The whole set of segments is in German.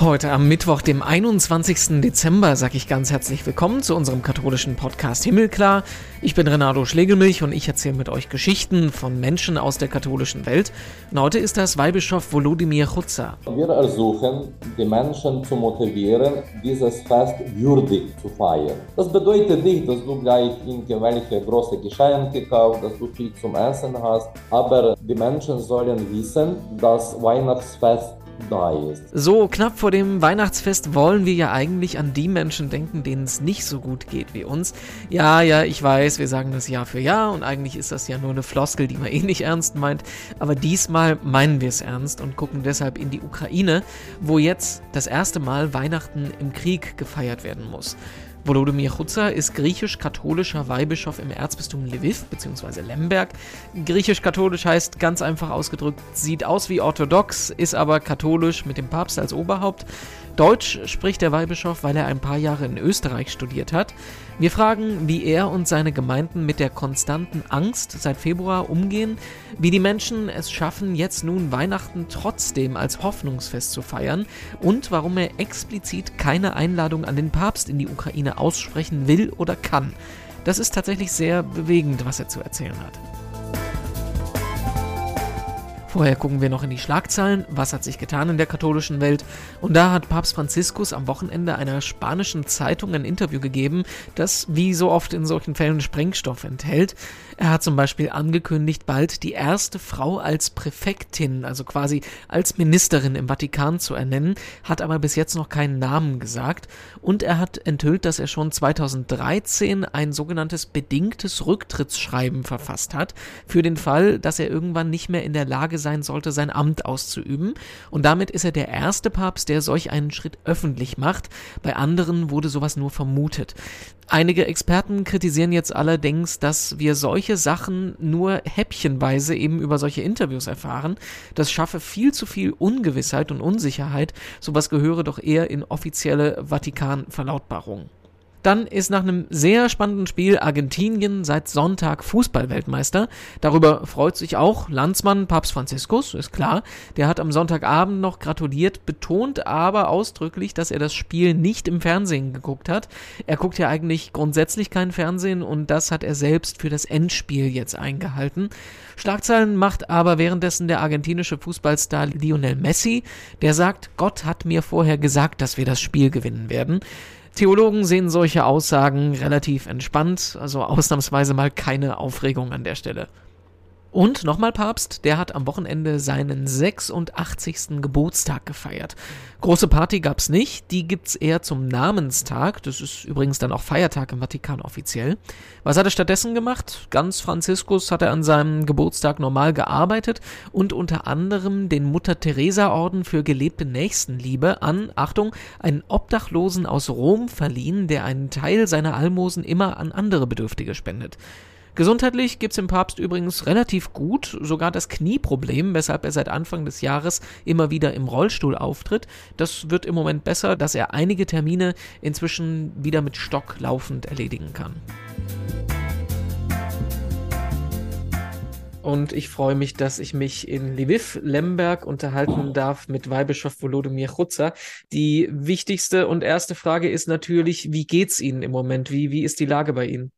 Heute am Mittwoch, dem 21. Dezember, sage ich ganz herzlich willkommen zu unserem katholischen Podcast Himmelklar. Ich bin Renato Schlegelmilch und ich erzähle mit euch Geschichten von Menschen aus der katholischen Welt. Und heute ist das Weihbischof Volodymyr Chutza. Wir versuchen, die Menschen zu motivieren, dieses Fest würdig zu feiern. Das bedeutet nicht, dass du gleich irgendwelche große Geschenke kaufst, dass du viel zum Essen hast, aber die Menschen sollen wissen, dass Weihnachtsfest da ist. So knapp vor dem Weihnachtsfest wollen wir ja eigentlich an die Menschen denken, denen es nicht so gut geht wie uns. Ja, ja, ich weiß, wir sagen das Jahr für Jahr und eigentlich ist das ja nur eine Floskel, die man eh nicht ernst meint. Aber diesmal meinen wir es ernst und gucken deshalb in die Ukraine, wo jetzt das erste Mal Weihnachten im Krieg gefeiert werden muss. Volodymyr Chutza ist griechisch-katholischer Weihbischof im Erzbistum Lviv bzw. Lemberg. Griechisch-katholisch heißt ganz einfach ausgedrückt, sieht aus wie orthodox, ist aber katholisch mit dem Papst als Oberhaupt. Deutsch spricht der Weihbischof, weil er ein paar Jahre in Österreich studiert hat. Wir fragen, wie er und seine Gemeinden mit der konstanten Angst seit Februar umgehen, wie die Menschen es schaffen, jetzt nun Weihnachten trotzdem als Hoffnungsfest zu feiern und warum er explizit keine Einladung an den Papst in die Ukraine aussprechen will oder kann. Das ist tatsächlich sehr bewegend, was er zu erzählen hat. Vorher gucken wir noch in die Schlagzeilen. Was hat sich getan in der katholischen Welt? Und da hat Papst Franziskus am Wochenende einer spanischen Zeitung ein Interview gegeben, das wie so oft in solchen Fällen Sprengstoff enthält. Er hat zum Beispiel angekündigt, bald die erste Frau als Präfektin, also quasi als Ministerin im Vatikan zu ernennen, hat aber bis jetzt noch keinen Namen gesagt. Und er hat enthüllt, dass er schon 2013 ein sogenanntes bedingtes Rücktrittsschreiben verfasst hat, für den Fall, dass er irgendwann nicht mehr in der Lage sein sollte, sein Amt auszuüben. Und damit ist er der erste Papst, der solch einen Schritt öffentlich macht. Bei anderen wurde sowas nur vermutet. Einige Experten kritisieren jetzt allerdings, dass wir solche Sachen nur häppchenweise eben über solche Interviews erfahren. Das schaffe viel zu viel Ungewissheit und Unsicherheit. Sowas gehöre doch eher in offizielle Vatikan-Verlautbarungen. Dann ist nach einem sehr spannenden Spiel Argentinien seit Sonntag Fußballweltmeister. Darüber freut sich auch Landsmann Papst Franziskus, ist klar. Der hat am Sonntagabend noch gratuliert, betont aber ausdrücklich, dass er das Spiel nicht im Fernsehen geguckt hat. Er guckt ja eigentlich grundsätzlich kein Fernsehen und das hat er selbst für das Endspiel jetzt eingehalten. Schlagzeilen macht aber währenddessen der argentinische Fußballstar Lionel Messi, der sagt, Gott hat mir vorher gesagt, dass wir das Spiel gewinnen werden. Theologen sehen solche Aussagen relativ entspannt, also ausnahmsweise mal keine Aufregung an der Stelle. Und nochmal Papst, der hat am Wochenende seinen 86. Geburtstag gefeiert. Große Party gab's nicht, die gibt's eher zum Namenstag. Das ist übrigens dann auch Feiertag im Vatikan offiziell. Was hat er stattdessen gemacht? Ganz Franziskus hat er an seinem Geburtstag normal gearbeitet und unter anderem den Mutter-Teresa-Orden für gelebte Nächstenliebe an, Achtung, einen Obdachlosen aus Rom verliehen, der einen Teil seiner Almosen immer an andere Bedürftige spendet. Gesundheitlich gibt es dem Papst übrigens relativ gut, sogar das Knieproblem, weshalb er seit Anfang des Jahres immer wieder im Rollstuhl auftritt. Das wird im Moment besser, dass er einige Termine inzwischen wieder mit Stock laufend erledigen kann. und ich freue mich, dass ich mich in Lviv, Lemberg unterhalten darf mit Weihbischof Volodymyr Chutza. Die wichtigste und erste Frage ist natürlich, wie geht's Ihnen im Moment? Wie, wie ist die Lage bei Ihnen?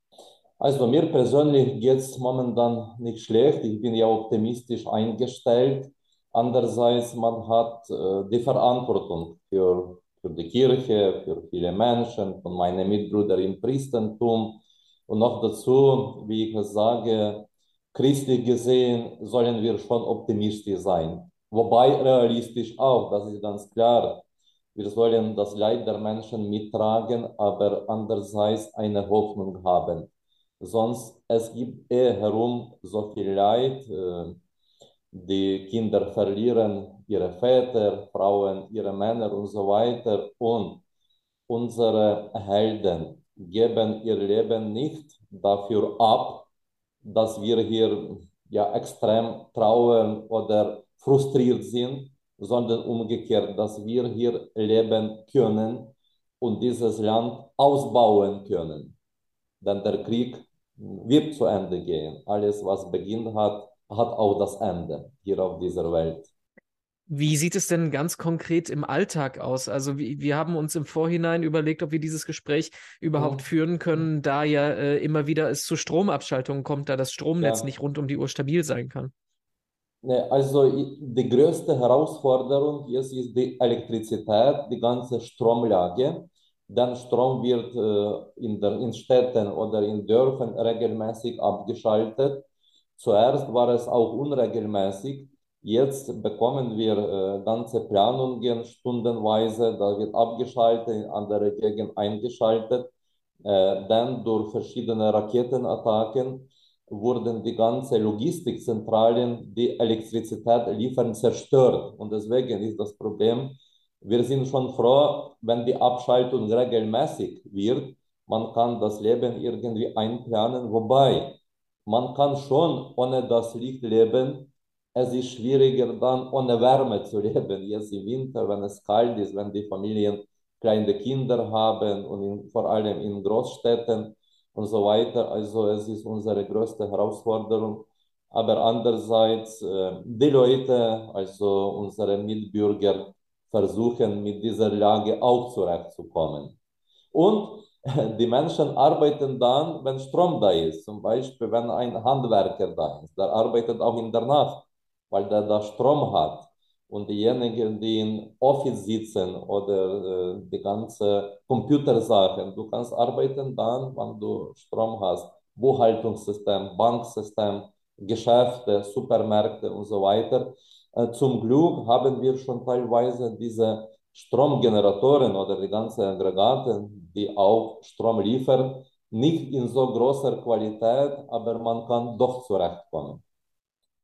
Also mir persönlich geht es momentan nicht schlecht. Ich bin ja optimistisch eingestellt. Andererseits, man hat äh, die Verantwortung für, für die Kirche, für viele Menschen, von meinen Mitbrüdern im Priestertum. Und noch dazu, wie ich es sage, christlich gesehen sollen wir schon optimistisch sein. Wobei realistisch auch, das ist ganz klar. Wir sollen das Leid der Menschen mittragen, aber andererseits eine Hoffnung haben. Sonst es gibt eh herum so viel Leid. Äh, die Kinder verlieren ihre Väter, Frauen ihre Männer und so weiter. Und unsere Helden geben ihr Leben nicht dafür ab, dass wir hier ja extrem trauern oder frustriert sind, sondern umgekehrt, dass wir hier leben können und dieses Land ausbauen können. Denn der Krieg wird zu Ende gehen. Alles, was Beginn hat, hat auch das Ende hier auf dieser Welt. Wie sieht es denn ganz konkret im Alltag aus? Also wie, wir haben uns im Vorhinein überlegt, ob wir dieses Gespräch überhaupt Mhm. führen können, da ja äh, immer wieder es zu Stromabschaltungen kommt, da das Stromnetz Ja. nicht rund um die Uhr stabil sein kann. Ne, also die größte Herausforderung jetzt ist die Elektrizität, die ganze Stromlage. Denn Strom wird äh, in der, in Städten oder in Dörfern regelmäßig abgeschaltet. Zuerst war es auch unregelmäßig. Jetzt bekommen wir äh, ganze Planungen stundenweise. Da wird abgeschaltet, in andere Gegend eingeschaltet. Äh, dann durch verschiedene Raketenattacken wurden die ganze Logistikzentralen, die Elektrizität liefern, zerstört. Und deswegen ist das Problem, wir sind schon froh, wenn die Abschaltung regelmäßig wird. Man kann das Leben irgendwie einplanen, wobei man kann schon ohne das Licht leben. Es ist schwieriger dann ohne Wärme zu leben. Jetzt im Winter, wenn es kalt ist, wenn die Familien kleine Kinder haben und in, vor allem in Großstädten und so weiter. Also es ist unsere größte Herausforderung. Aber andererseits, äh, die Leute, also unsere Mitbürger, versuchen mit dieser Lage auch zurechtzukommen. Und die Menschen arbeiten dann, wenn Strom da ist. Zum Beispiel, wenn ein Handwerker da ist, der arbeitet auch in der Nacht, weil der da Strom hat. Und diejenigen, die im Office sitzen oder äh, die ganze Computersachen, du kannst arbeiten dann, wenn du Strom hast. Buchhaltungssystem, Banksystem, Geschäfte, Supermärkte und so weiter. Äh, zum Glück haben wir schon teilweise diese Stromgeneratoren oder die ganzen Aggregate, die auch Strom liefern, nicht in so großer Qualität, aber man kann doch zurechtkommen.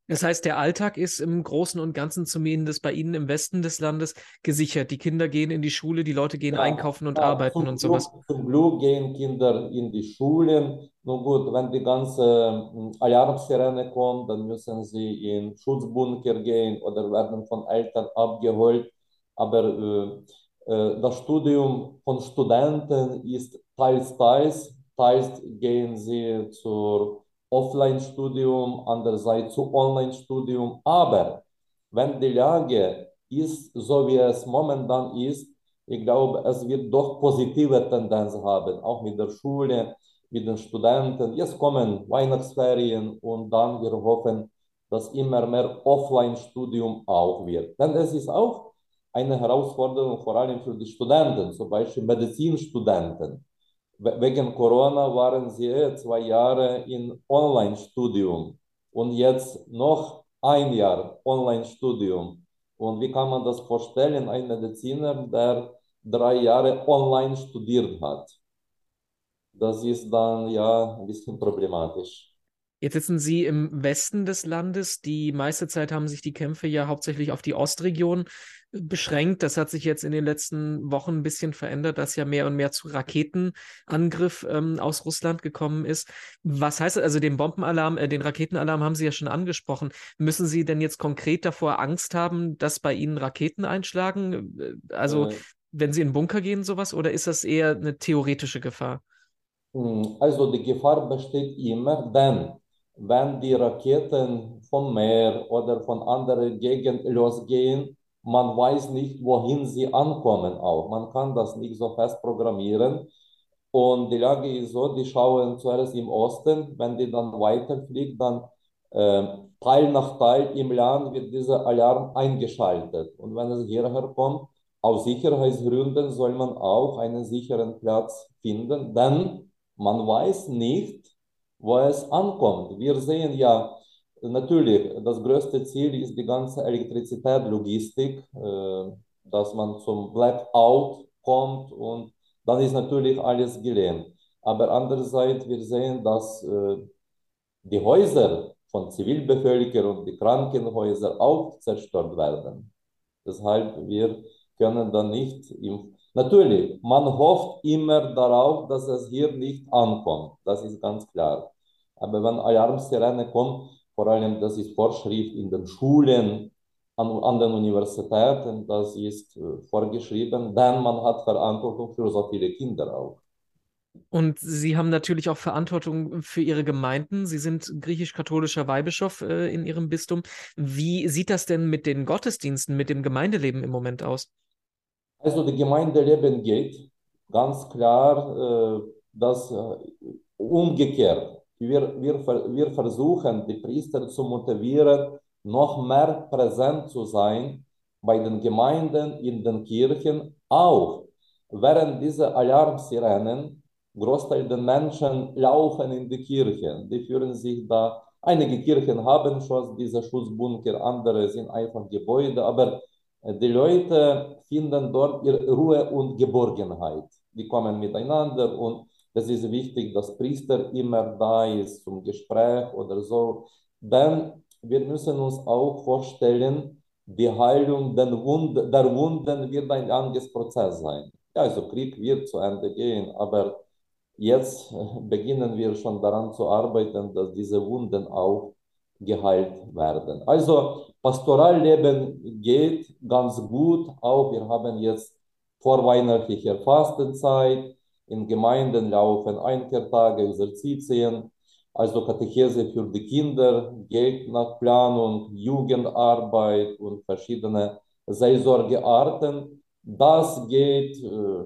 Das heißt, der Alltag ist im Großen und Ganzen zumindest bei Ihnen im Westen des Landes gesichert. Die Kinder gehen in die Schule, die Leute gehen Ja, einkaufen und ja, arbeiten und sowas. Zum Glück gehen Kinder in die Schulen. Nun gut, wenn die ganze Alarmsirene kommt, dann müssen sie in Schutzbunker gehen oder werden von Eltern abgeholt. Aber äh, äh, das Studium von Studenten ist teils, teils. Teils gehen sie zur Offline-Studium, andererseits zu Online-Studium. Aber wenn die Lage ist, so wie es momentan ist, ich glaube, es wird doch positive Tendenz haben, auch mit der Schule, mit den Studenten. Jetzt kommen Weihnachtsferien und dann wir hoffen, dass immer mehr Offline-Studium auch wird. Denn es ist auch eine Herausforderung, vor allem für die Studenten, zum Beispiel Medizinstudenten. Wegen Corona waren sie zwei Jahre in Online-Studium und jetzt noch ein Jahr Online-Studium. Und wie kann man das vorstellen? Ein Mediziner, der drei Jahre online studiert hat. Das ist dann ja ein bisschen problematisch. Jetzt sitzen Sie im Westen des Landes. Die meiste Zeit haben sich die Kämpfe ja hauptsächlich auf die Ostregion beschränkt. Das hat sich jetzt in den letzten Wochen ein bisschen verändert, dass ja mehr und mehr zu Raketenangriff ähm, aus Russland gekommen ist. Was heißt das? Also den Bombenalarm, äh, den Raketenalarm haben Sie ja schon angesprochen. Müssen Sie denn jetzt konkret davor Angst haben, dass bei Ihnen Raketen einschlagen? Äh, Also Äh, wenn Sie in den Bunker gehen, sowas, oder ist das eher eine theoretische Gefahr? Mm, Also die Gefahr besteht immer, denn wenn die Raketen vom Meer oder von anderen Gegenden losgehen, man weiß nicht, wohin sie ankommen auch. Man kann das nicht so fest programmieren. Und die Lage ist so, die schauen zuerst im Osten, wenn die dann weiterfliegt, dann äh, Teil nach Teil im Land wird dieser Alarm eingeschaltet. Und wenn es hierher kommt, aus Sicherheitsgründen soll man auch einen sicheren Platz finden, denn man weiß nicht, wo es ankommt. Wir sehen ja, natürlich, das größte Ziel ist die ganze Elektrizität, Logistik, äh, dass man zum Blackout kommt und dann ist natürlich alles gelähmt. Aber andererseits, wir sehen, dass äh, die Häuser von Zivilbevölkerung, die Krankenhäuser auch zerstört werden. Deshalb, wir können dann nicht im Natürlich, man hofft immer darauf, dass es hier nicht ankommt. Das ist ganz klar. Aber wenn Alarmsirene kommt, vor allem das ist Vorschrift in den Schulen, an, an den Universitäten, das ist äh, vorgeschrieben, denn man hat Verantwortung für so viele Kinder auch. Und Sie haben natürlich auch Verantwortung für Ihre Gemeinden. Sie sind griechisch-katholischer Weihbischof äh, in Ihrem Bistum. Wie sieht das denn mit den Gottesdiensten, mit dem Gemeindeleben im Moment aus? Also, das Gemeindeleben geht ganz klar, äh, das äh, umgekehrt. Wir, wir, wir versuchen, die Priester zu motivieren, noch mehr präsent zu sein bei den Gemeinden, in den Kirchen, auch während dieser Alarmsirenen Großteil der Menschen laufen in die Kirchen. Die fühlen sich da. Einige Kirchen haben schon diese Schutzbunker, andere sind einfach Gebäude, aber die Leute finden dort ihre Ruhe und Geborgenheit. Die kommen miteinander und es ist wichtig, dass Priester immer da ist zum Gespräch oder so. Denn wir müssen uns auch vorstellen, die Heilung der Wunden, der Wunden wird ein langes Prozess sein. Ja, also Krieg wird zu Ende gehen, aber Jetzt beginnen wir schon daran zu arbeiten, dass diese Wunden auch geheilt werden. Also Pastoralleben geht ganz gut. Auch wir haben jetzt vorweihnachtliche Fastenzeit. In Gemeinden laufen Einkehrtage, Exerzitien. Also Katechese für die Kinder geht nach Planung, Jugendarbeit und verschiedene Seelsorgearten. Das geht äh,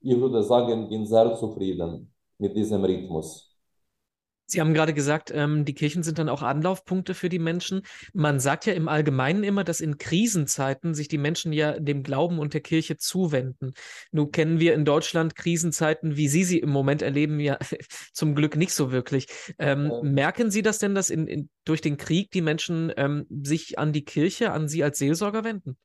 ich würde sagen, bin sehr zufrieden mit diesem Rhythmus. Sie haben gerade gesagt, ähm, die Kirchen sind dann auch Anlaufpunkte für die Menschen. Man sagt ja im Allgemeinen immer, dass in Krisenzeiten sich die Menschen ja dem Glauben und der Kirche zuwenden. Nun kennen wir in Deutschland Krisenzeiten, wie Sie sie im Moment erleben, ja zum Glück nicht so wirklich. Ähm, ja. Merken Sie das denn, dass in, in, durch den Krieg die Menschen ähm, sich an die Kirche, an Sie als Seelsorger wenden?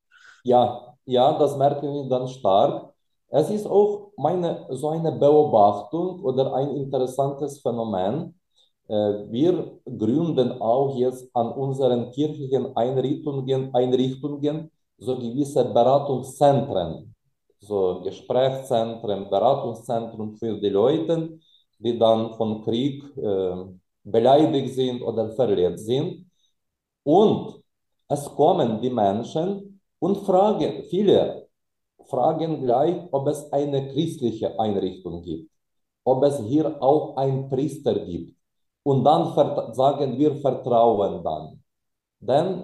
Ja, ja, das merken wir dann stark. Es ist auch meine, so eine Beobachtung oder ein interessantes Phänomen. Äh, wir gründen auch jetzt an unseren kirchlichen Einrichtungen, Einrichtungen so gewisse Beratungszentren, so Gesprächszentren, Beratungszentren für die Leute, die dann von Krieg äh, beleidigt sind oder verletzt sind. Und es kommen die Menschen und fragen, viele fragen gleich, ob es eine christliche Einrichtung gibt, ob es hier auch einen Priester gibt. Und dann sagen wir Vertrauen dann. Denn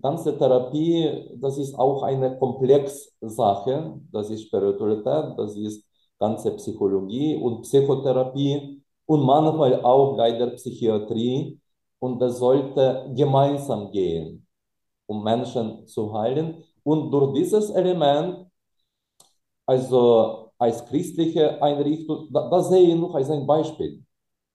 ganze Therapie, das ist auch eine komplexe Sache. Das ist Spiritualität, das ist ganze Psychologie und Psychotherapie und manchmal auch leider Psychiatrie. Und das sollte gemeinsam gehen, um Menschen zu heilen. Und durch dieses Element, also als christliche Einrichtung, da, da sehe ich noch als ein Beispiel.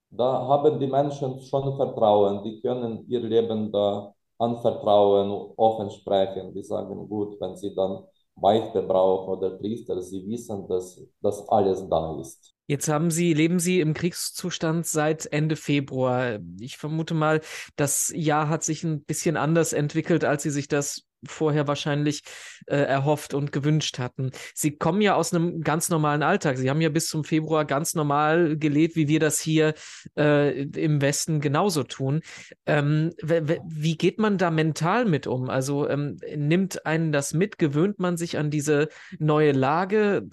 Da haben die Menschen schon Vertrauen, die können ihr Leben da anvertrauen, offen sprechen. Die sagen, gut, wenn sie dann Beichte brauchen oder Priester, sie wissen, dass das alles da ist. Jetzt haben Sie, leben Sie im Kriegszustand seit Ende Februar. Ich vermute mal, das Jahr hat sich ein bisschen anders entwickelt, als Sie sich das vorher wahrscheinlich äh, erhofft und gewünscht hatten. Sie kommen ja aus einem ganz normalen Alltag. Sie haben ja bis zum Februar ganz normal gelebt, wie wir das hier äh, im Westen genauso tun. Ähm, wie geht man da mental mit um? Also ähm, nimmt einen das mit? Gewöhnt man sich an diese neue Lage?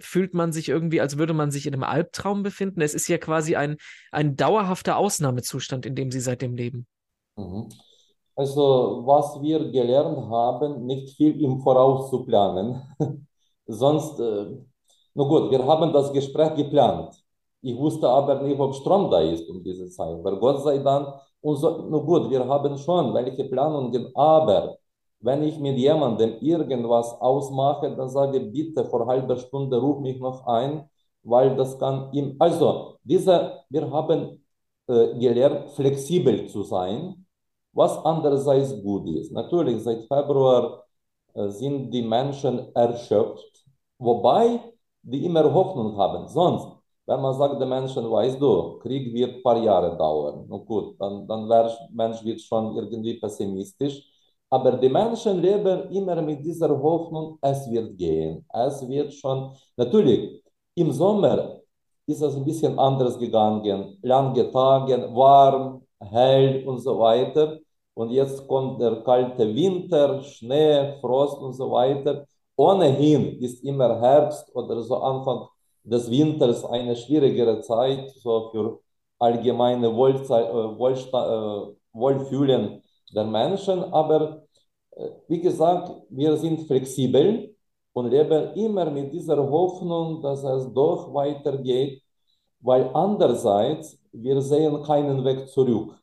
Fühlt man sich irgendwie, als würde man sich in einem Albtraum befinden? Es ist ja quasi ein, ein dauerhafter Ausnahmezustand, in dem Sie seitdem leben. Mhm. Also, was wir gelernt haben, nicht viel im Voraus zu planen. Sonst, äh, na gut, wir haben das Gespräch geplant. Ich wusste aber nicht, ob Strom da ist um diese Zeit. Aber Gott sei Dank, so, na gut, wir haben schon welche Planungen, aber wenn ich mit jemandem irgendwas ausmache, dann sage ich, bitte vor halber Stunde ruf mich noch ein, weil das kann ihm, also, diese, wir haben äh, gelernt, flexibel zu sein was andererseits gut ist. Natürlich, seit Februar äh, sind die Menschen erschöpft, wobei die immer Hoffnung haben. Sonst, wenn man sagt, den Menschen, weißt du, Krieg wird ein paar Jahre dauern, na gut, dann, dann wäre Mensch wird schon irgendwie pessimistisch. Aber die Menschen leben immer mit dieser Hoffnung, es wird gehen. Es wird schon, natürlich, im Sommer ist es ein bisschen anders gegangen. Lange Tage, warm, hell und so weiter. Und jetzt kommt der kalte Winter, Schnee, Frost und so weiter. Ohnehin ist immer Herbst oder so Anfang des Winters eine schwierigere Zeit so für allgemeine Wohlzeit, Wohlsta Wohlfühlen der Menschen. Aber wie gesagt, wir sind flexibel und leben immer mit dieser Hoffnung, dass es doch weitergeht, weil andererseits wir sehen keinen Weg zurück,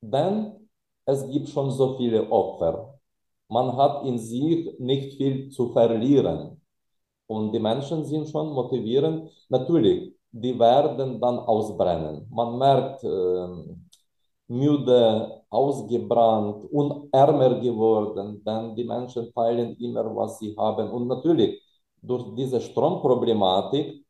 denn es gibt schon so viele Opfer. Man hat in sich nicht viel zu verlieren und die Menschen sind schon motivierend. Natürlich, die werden dann ausbrennen. Man merkt, äh, müde, ausgebrannt und ärmer geworden, denn die Menschen teilen immer, was sie haben. Und natürlich, durch diese Stromproblematik,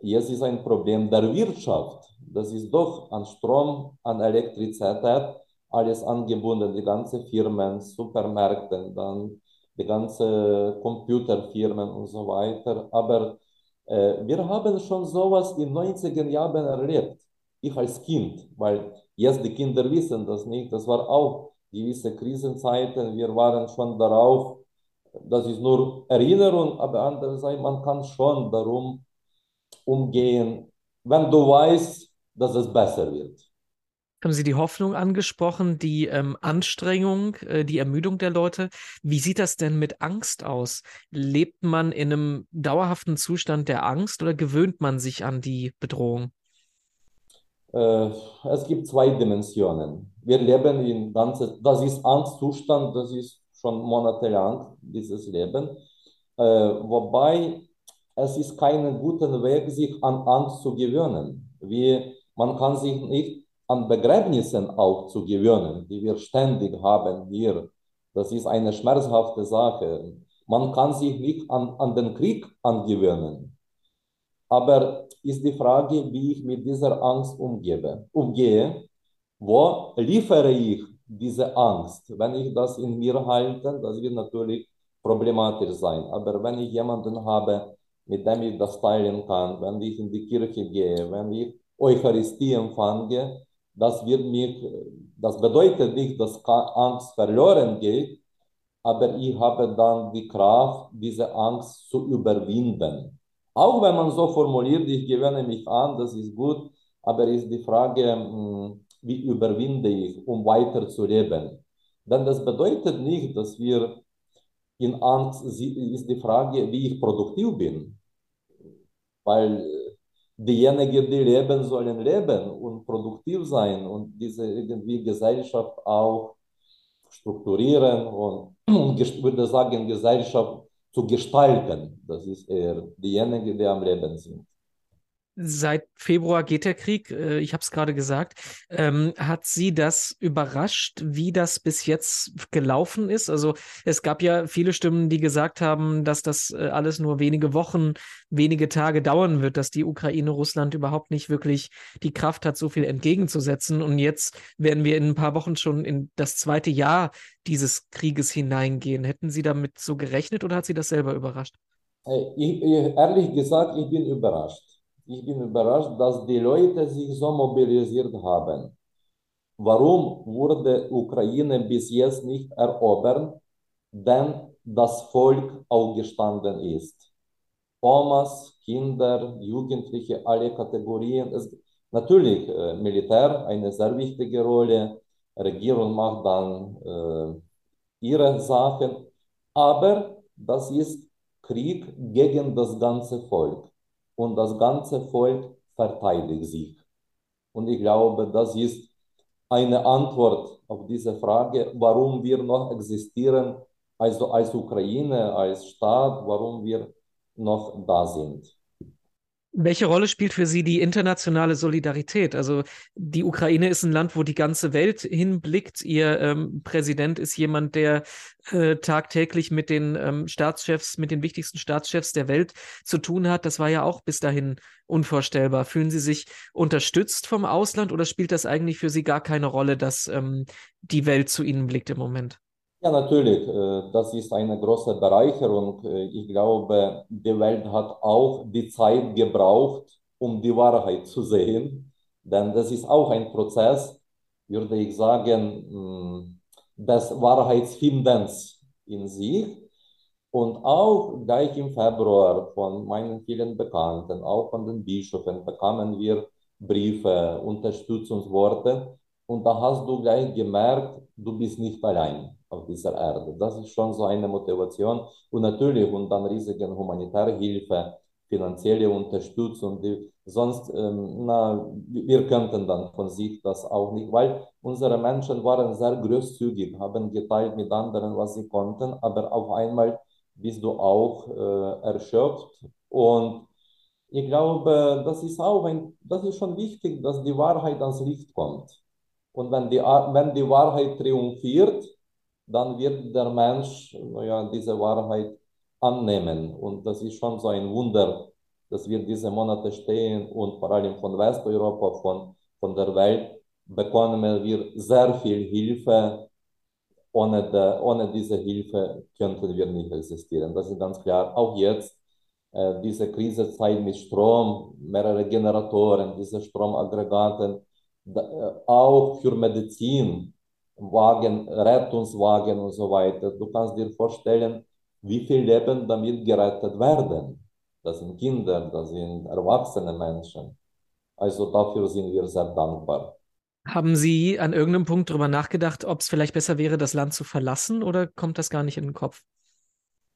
jetzt ist ein Problem der Wirtschaft. Das ist doch an Strom, an Elektrizität, alles angebunden, die ganzen Firmen, Supermärkte, dann die ganzen Computerfirmen und so weiter. Aber äh, wir haben schon sowas in den 90er Jahren erlebt. Ich als Kind, weil Jetzt die Kinder wissen das nicht. Das war auch gewisse Krisenzeiten. Wir waren schon darauf, das ist nur Erinnerung, aber andererseits, man kann schon darum umgehen, wenn du weißt, dass es besser wird. Haben Sie die Hoffnung angesprochen, die ähm, Anstrengung, äh, die Ermüdung der Leute? Wie sieht das denn mit Angst aus? Lebt man in einem dauerhaften Zustand der Angst oder gewöhnt man sich an die Bedrohung? Äh, es gibt zwei Dimensionen. Wir leben in ganze, das ist Angstzustand, das ist schon monatelang, dieses Leben. Äh, wobei es ist kein guter Weg, sich an Angst zu gewöhnen. Wie, man kann sich nicht an Begräbnissen auch zu gewöhnen, die wir ständig haben hier. Das ist eine schmerzhafte Sache. Man kann sich nicht an, an den Krieg angewöhnen. Aber ist die Frage, wie ich mit dieser Angst umgebe, umgehe. Wo liefere ich diese Angst? Wenn ich das in mir halte, das wird natürlich problematisch sein. Aber wenn ich jemanden habe, mit dem ich das teilen kann, wenn ich in die Kirche gehe, wenn ich Eucharistie empfange, das wird mich, das bedeutet nicht, dass Angst verloren geht, aber ich habe dann die Kraft, diese Angst zu überwinden. Auch wenn man so formuliert, ich gewöhne mich an, das ist gut, aber ist die Frage, hm, wie überwinde ich, um weiter zu leben? Denn das bedeutet nicht, dass wir in Angst, ist die Frage, wie ich produktiv bin. Weil diejenigen, die leben, sollen leben und produktiv sein und diese irgendwie Gesellschaft auch strukturieren und, und würde sagen, Gesellschaft zu gestalten. Das ist eher diejenigen, die am Leben sind. Seit Februar geht der Krieg, äh, ich habe es gerade gesagt. Ähm, hat Sie das überrascht, wie das bis jetzt gelaufen ist? Also es gab ja viele Stimmen, die gesagt haben, dass das äh, alles nur wenige Wochen, wenige Tage dauern wird, dass die Ukraine Russland überhaupt nicht wirklich die Kraft hat, so viel entgegenzusetzen. Und jetzt werden wir in ein paar Wochen schon in das zweite Jahr dieses Krieges hineingehen. Hätten Sie damit so gerechnet oder hat Sie das selber überrascht? Ich, ehrlich gesagt, ich bin überrascht ich bin überrascht, dass die Leute sich so mobilisiert haben. Warum wurde Ukraine bis jetzt nicht erobert? Denn das Volk aufgestanden ist. Omas, Kinder, Jugendliche, alle Kategorien. Es, natürlich, äh, Militär eine sehr wichtige Rolle. Regierung macht dann äh, ihre Sachen. Aber das ist Krieg gegen das ganze Volk und das ganze Volk verteidigt sich. Und ich glaube, das ist eine Antwort auf diese Frage, warum wir noch existieren, also als Ukraine, als Staat, warum wir noch da sind. Welche Rolle spielt für Sie die internationale Solidarität? Also die Ukraine ist ein Land, wo die ganze Welt hinblickt. Ihr ähm, Präsident ist jemand, der äh, tagtäglich mit den ähm, Staatschefs, mit den wichtigsten Staatschefs der Welt zu tun hat. Das war ja auch bis dahin unvorstellbar. Fühlen Sie sich unterstützt vom Ausland oder spielt das eigentlich für Sie gar keine Rolle, dass ähm, die Welt zu Ihnen blickt im Moment? Ja, natürlich. Äh, das ist eine große Bereicherung. Äh, ich glaube, die Welt hat auch die Zeit gebraucht, um die Wahrheit zu sehen. Denn das ist auch ein Prozess, würde ich sagen, mm, des Wahrheitsfindens in sich. Und auch gleich im Februar von meinen vielen Bekannten, auch von den Bischöfen, bekamen wir Briefe, Unterstützungsworte. Und da hast du gleich gemerkt, du bist nicht allein auf dieser Erde. Das ist schon so eine Motivation. Und natürlich, und dann riesige humanitäre Hilfe, finanzielle Unterstützung, die sonst, ähm, na, wir könnten dann von sich das auch nicht, weil unsere Menschen waren sehr großzügig, haben geteilt mit anderen, was sie konnten, aber auf einmal bist du auch äh, erschöpft und ich glaube, das ist auch ein, das ist schon wichtig, dass die Wahrheit ans Licht kommt. Und wenn die, wenn die Wahrheit triumphiert, dann wird der Mensch ja, diese Wahrheit annehmen. Und das ist schon so ein Wunder, dass wir diese Monate stehen und vor allem von Westeuropa, von, von der Welt, bekommen wir sehr viel Hilfe. Ohne, de, ohne diese Hilfe könnten wir nicht existieren. Das ist ganz klar. Auch jetzt, äh, diese Krisezeit mit Strom, mehrere Generatoren, diese Stromaggregaten, auch für Medizin, Wagen, Rettungswagen und so weiter. Du kannst dir vorstellen, wie viel Leben damit gerettet werden. Das sind Kinder, das sind erwachsene Menschen. Also dafür sind wir sehr dankbar. Haben Sie an irgendeinem Punkt darüber nachgedacht, ob es vielleicht besser wäre, das Land zu verlassen oder kommt das gar nicht in den Kopf?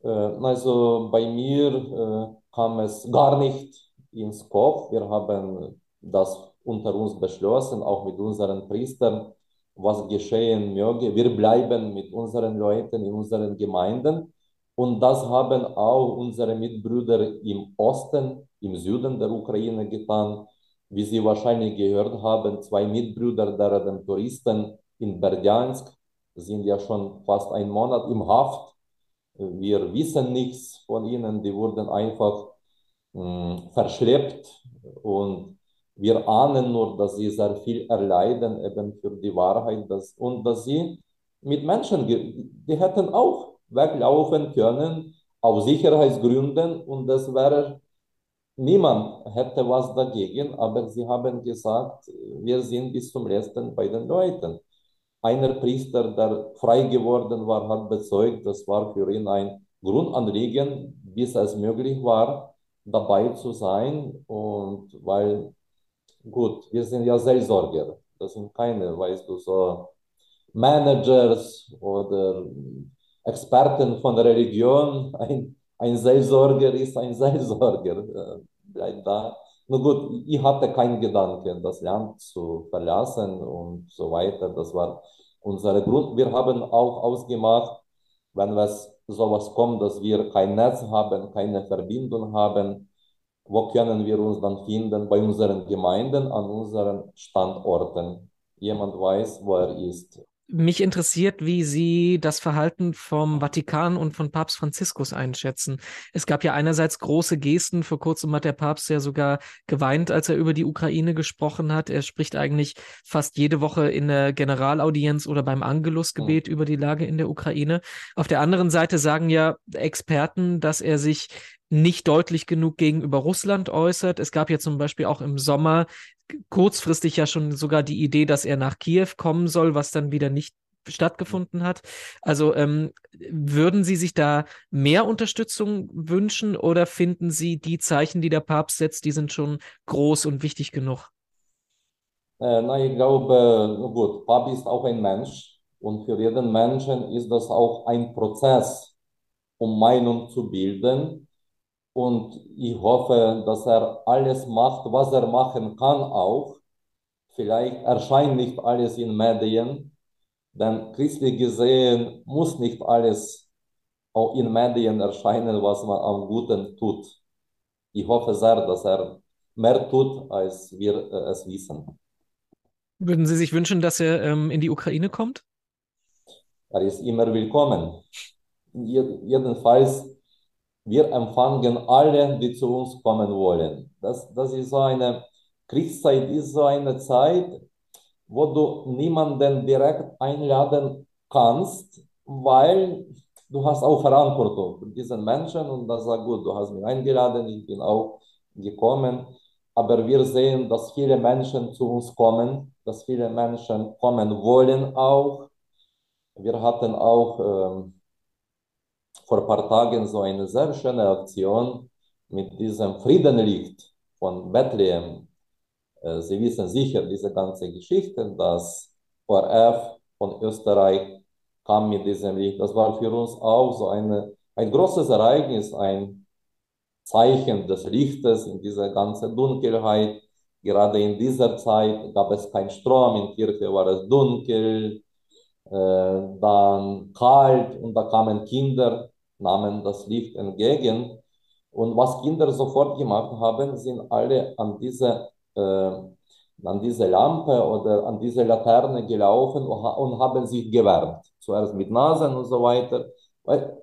Äh, also bei mir äh, kam es gar nicht ins Kopf. Wir haben das unter uns beschlossen, auch mit unseren Priestern was geschehen möge. Wir bleiben mit unseren Leuten in unseren Gemeinden. Und das haben auch unsere Mitbrüder im Osten, im Süden der Ukraine getan. Wie Sie wahrscheinlich gehört haben, zwei Mitbrüder der Touristen in Berdjansk sind ja schon fast einen Monat im Haft. Wir wissen nichts von ihnen. Die wurden einfach mh, hm, verschleppt und wir ahnen nur, dass sie sehr viel erleiden eben für die Wahrheit dass, und dass sie mit Menschen, die hätten auch weglaufen können aus Sicherheitsgründen und das wäre, niemand hätte was dagegen, aber sie haben gesagt, wir sind bis zum letzten bei den Leuten. Einer Priester, der frei geworden war, hat bezeugt, das war für ihn ein Grundanliegen, bis es möglich war, dabei zu sein und weil gut, wir sind ja Seelsorger. Das sind keine, weißt du, so Managers oder Experten von Religion. Ein, ein Seelsorger ist ein Seelsorger. Äh, bleibt da. Nur gut, ich hatte keinen Gedanken, das Land zu verlassen und so weiter. Das war unser Grund. Wir haben auch ausgemacht, wenn was sowas kommt, dass wir kein Netz haben, keine Verbindung haben, wo können wir uns dann finden? Bei unseren Gemeinden, an unseren Standorten. Jemand weiß, wo er ist. Mich interessiert, wie Sie das Verhalten vom Vatikan und von Papst Franziskus einschätzen. Es gab ja einerseits große Gesten. Vor kurzem hat der Papst ja sogar geweint, als er über die Ukraine gesprochen hat. Er spricht eigentlich fast jede Woche in der Generalaudienz oder beim Angelusgebet mhm. über die Lage in der Ukraine. Auf der anderen Seite sagen ja Experten, dass er sich nicht deutlich genug gegenüber Russland äußert. Es gab ja zum Beispiel auch im Sommer kurzfristig ja schon sogar die Idee, dass er nach Kiew kommen soll, was dann wieder nicht stattgefunden hat. Also ähm, würden Sie sich da mehr Unterstützung wünschen oder finden Sie die Zeichen, die der Papst setzt, die sind schon groß und wichtig genug? Äh, na, ich glaube, gut, Papst ist auch ein Mensch und für jeden Menschen ist das auch ein Prozess, um Meinung zu bilden und ich hoffe, dass er alles macht, was er machen kann auch. Vielleicht erscheint nicht alles in Medien, denn christlich gesehen muss nicht alles auch in Medien erscheinen, was man am Guten tut. Ich hoffe sehr, dass er mehr tut, als wir äh, es wissen. Würden Sie sich wünschen, dass er ähm, in die Ukraine kommt? Er ist immer willkommen. Jedenfalls wir empfangen alle, die zu uns kommen wollen. Das, das ist so eine Kriegszeit, ist so eine Zeit, wo du niemanden direkt einladen kannst, weil du hast auch Verantwortung für diesen Menschen und das sagt gut, du hast mich eingeladen, ich bin auch gekommen, aber wir sehen, dass viele Menschen zu uns kommen, dass viele Menschen kommen wollen auch. Wir hatten auch ähm, vor ein paar Tagen so eine sehr schöne Aktion mit diesem Friedenlicht von Bethlehem. Äh, Sie wissen sicher diese ganze Geschichte, dass ORF von Österreich kam mit diesem Licht. Das war für uns auch so eine, ein großes Ereignis, ein Zeichen des Lichtes in dieser ganzen Dunkelheit. Gerade in dieser Zeit gab es keinen Strom, in Kirche war es dunkel, äh, dann kalt und da kamen Kinder, nahmen das Licht entgegen. Und was Kinder sofort gemacht haben, sind alle an diese, äh, an diese Lampe oder an diese Laterne gelaufen und haben sich gewärmt. Zuerst mit Nasen und so weiter. Weil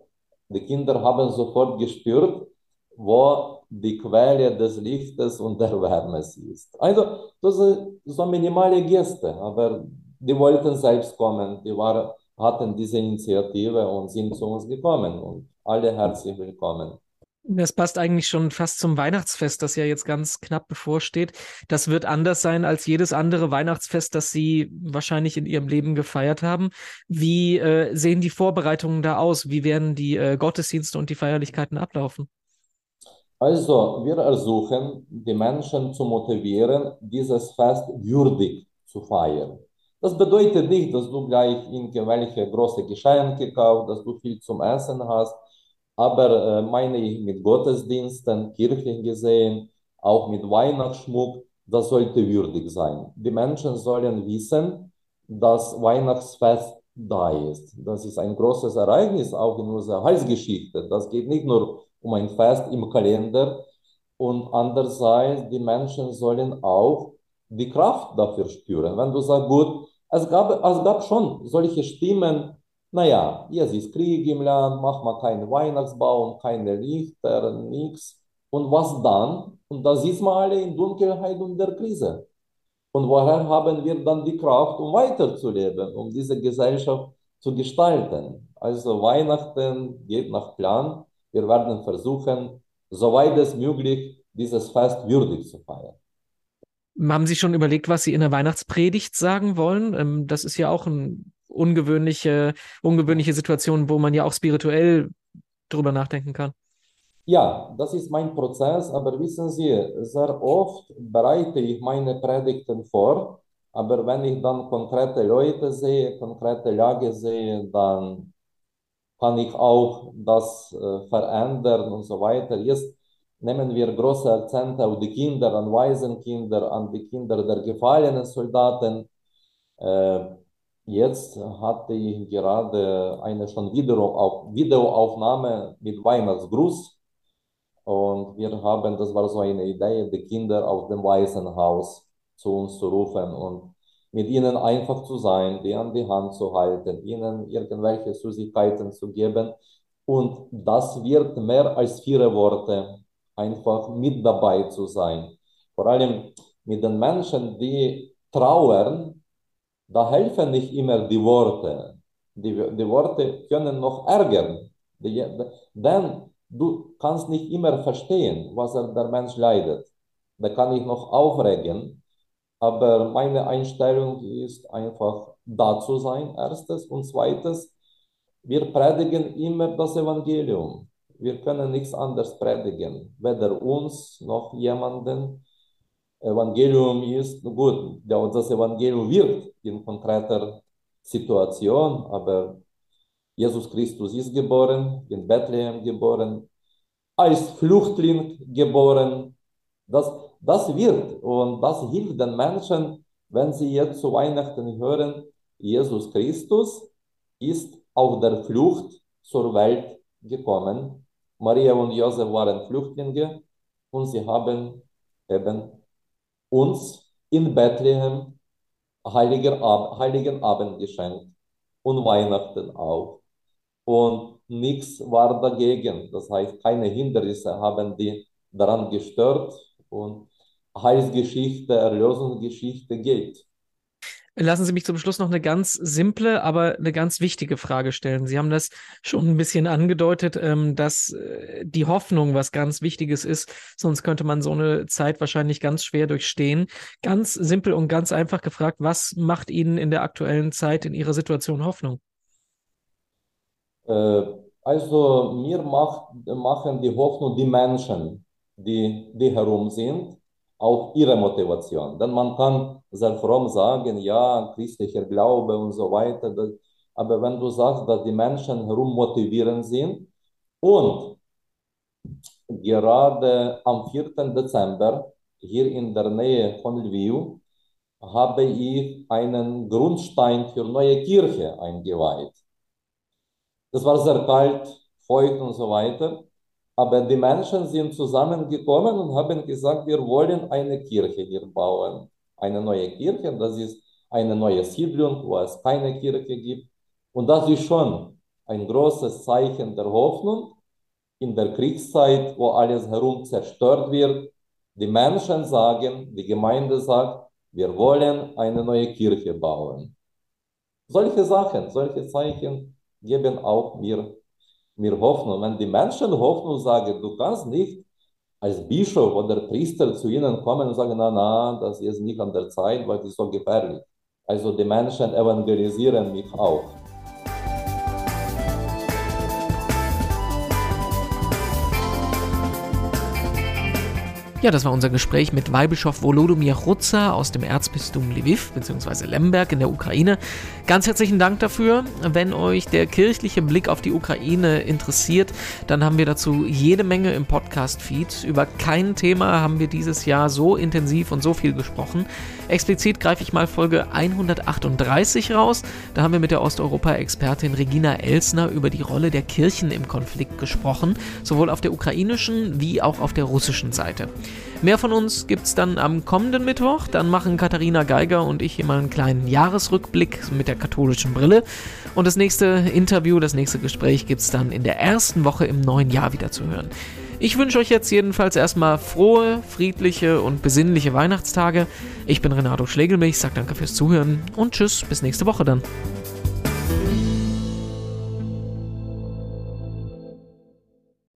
die Kinder haben sofort gespürt, wo die Quelle des Lichtes und der Wärme ist. Also, das sind so minimale Gäste, aber die wollten selbst kommen, die waren, hatten diese Initiative und sind zu uns gekommen und alle herzlich willkommen. Das passt eigentlich schon fast zum Weihnachtsfest, das ja jetzt ganz knapp bevorsteht. Das wird anders sein als jedes andere Weihnachtsfest, das Sie wahrscheinlich in Ihrem Leben gefeiert haben. Wie äh, sehen die Vorbereitungen da aus? Wie werden die äh, Gottesdienste und die Feierlichkeiten ablaufen? Also, wir versuchen, die Menschen zu motivieren, dieses Fest würdig zu feiern. Das bedeutet nicht, dass du gleich irgendwelche große Geschenke kaufst, dass du viel zum Essen hast, aber äh, meine ich mit Gottesdiensten, kirchlich gesehen, auch mit Weihnachtsschmuck, das sollte würdig sein. Die Menschen sollen wissen, dass Weihnachtsfest da ist. Das ist ein großes Ereignis auch in unserer Heilsgeschichte. Das geht nicht nur um ein Fest im Kalender und andererseits die Menschen sollen auch die Kraft dafür spüren. Wenn du sagst, gut, es gab, es gab schon solche Stimmen, naja, jetzt ist Krieg im Land, mach mal keinen Weihnachtsbaum, keine Lichter, nichts. Und was dann? Und da sitzen wir alle in Dunkelheit und der Krise. Und woher haben wir dann die Kraft, um weiterzuleben, um diese Gesellschaft zu gestalten? Also Weihnachten geht nach Plan. Wir werden versuchen, soweit es möglich, dieses Fest würdig zu feiern. Haben Sie schon überlegt, was Sie in der Weihnachtspredigt sagen wollen? Ähm, das ist ja auch eine ungewöhnliche, ungewöhnliche Situation, wo man ja auch spirituell drüber nachdenken kann. Ja, das ist mein Prozess, aber wissen Sie, sehr oft bereite ich meine Predigten vor, aber wenn ich dann konkrete Leute sehe, konkrete Lage sehe, dann kann ich auch das äh, verändern und so weiter. Jetzt nehmen wir große Akzente auf die Kinder, an Waisenkinder, an die Kinder der gefallenen Soldaten. Äh, jetzt hatte ich gerade eine schon Videoaufnahme mit Weihnachtsgruß und wir haben, das war so eine Idee, die Kinder aus dem Waisenhaus zu uns zu rufen und mit ihnen einfach zu sein, die an die Hand zu halten, ihnen irgendwelche Süßigkeiten zu geben. Und das wird mehr als vier Worte einfach mit dabei zu sein. Vor allem mit den Menschen, die trauern, da helfen nicht immer die Worte. Die, die Worte können noch ärgern. Die, denn du kannst nicht immer verstehen, was der Mensch leidet. Da kann ich noch aufregen, aber meine Einstellung ist einfach da zu sein, erstes. Und zweites, wir predigen immer das Evangelium. Wir können nichts anderes predigen, weder uns noch jemanden. Evangelium ist gut, das Evangelium wirkt in konkreter Situation, aber Jesus Christus ist geboren, in Bethlehem geboren, als Flüchtling geboren. Das, das wird und das hilft den Menschen, wenn sie jetzt zu Weihnachten hören, Jesus Christus ist auf der Flucht zur Welt gekommen Maria und Josef waren Flüchtlinge und sie haben eben uns in Bethlehem Heiliger Ab Heiligen Abend geschenkt und Weihnachten auch. Und nichts war dagegen. Das heißt, keine Hindernisse haben die daran gestört und Heilsgeschichte, Erlösungsgeschichte geht. Lassen Sie mich zum Schluss noch eine ganz simple, aber eine ganz wichtige Frage stellen. Sie haben das schon ein bisschen angedeutet, ähm, dass äh, die Hoffnung was ganz Wichtiges ist. Sonst könnte man so eine Zeit wahrscheinlich ganz schwer durchstehen. Ganz simpel und ganz einfach gefragt, was macht Ihnen in der aktuellen Zeit in Ihrer Situation Hoffnung? Äh, Also mir macht, machen die Hoffnung die Menschen, die, die herum sind, auch ihre Motivation. Denn man kann sehr fromm sagen, ja, christlicher Glaube und so weiter. Aber wenn du sagst, dass die Menschen herum motivierend sind und gerade am 4. Dezember hier in der Nähe von Lviv habe ich einen Grundstein für neue Kirche eingeweiht. Das war sehr kalt, feucht und so weiter. Aber die Menschen sind zusammengekommen und haben gesagt, wir wollen eine Kirche hier bauen. Eine neue Kirche, das ist eine neue Siedlung, wo es keine Kirche gibt. Und das ist schon ein großes Zeichen der Hoffnung in der Kriegszeit, wo alles herum zerstört wird. Die Menschen sagen, die Gemeinde sagt, wir wollen eine neue Kirche bauen. Solche Sachen, solche Zeichen geben auch mir, mir Hoffnung. Wenn die Menschen Hoffnung sagen, du kannst nicht als Bischof oder Priester zu ihnen kommen und sagen, na, na, das ist nicht an der Zeit, weil es ist so gefährlich. Also die Menschen evangelisieren mich auch. Ja, das war unser Gespräch mit Weihbischof Volodymyr Rutzer aus dem Erzbistum Lviv bzw. Lemberg in der Ukraine. Ganz herzlichen Dank dafür. Wenn euch der kirchliche Blick auf die Ukraine interessiert, dann haben wir dazu jede Menge im Podcast-Feed. Über kein Thema haben wir dieses Jahr so intensiv und so viel gesprochen. Explizit greife ich mal Folge 138 raus. Da haben wir mit der Osteuropa-Expertin Regina Elsner über die Rolle der Kirchen im Konflikt gesprochen, sowohl auf der ukrainischen wie auch auf der russischen Seite. Mehr von uns gibt es dann am kommenden Mittwoch. Dann machen Katharina Geiger und ich hier mal einen kleinen Jahresrückblick mit der katholischen Brille. Und das nächste Interview, das nächste Gespräch gibt es dann in der ersten Woche im neuen Jahr wieder zu hören. Ich wünsche euch jetzt jedenfalls erstmal frohe, friedliche und besinnliche Weihnachtstage. Ich bin Renato Schlegelmilch, sage danke fürs Zuhören und tschüss, bis nächste Woche dann.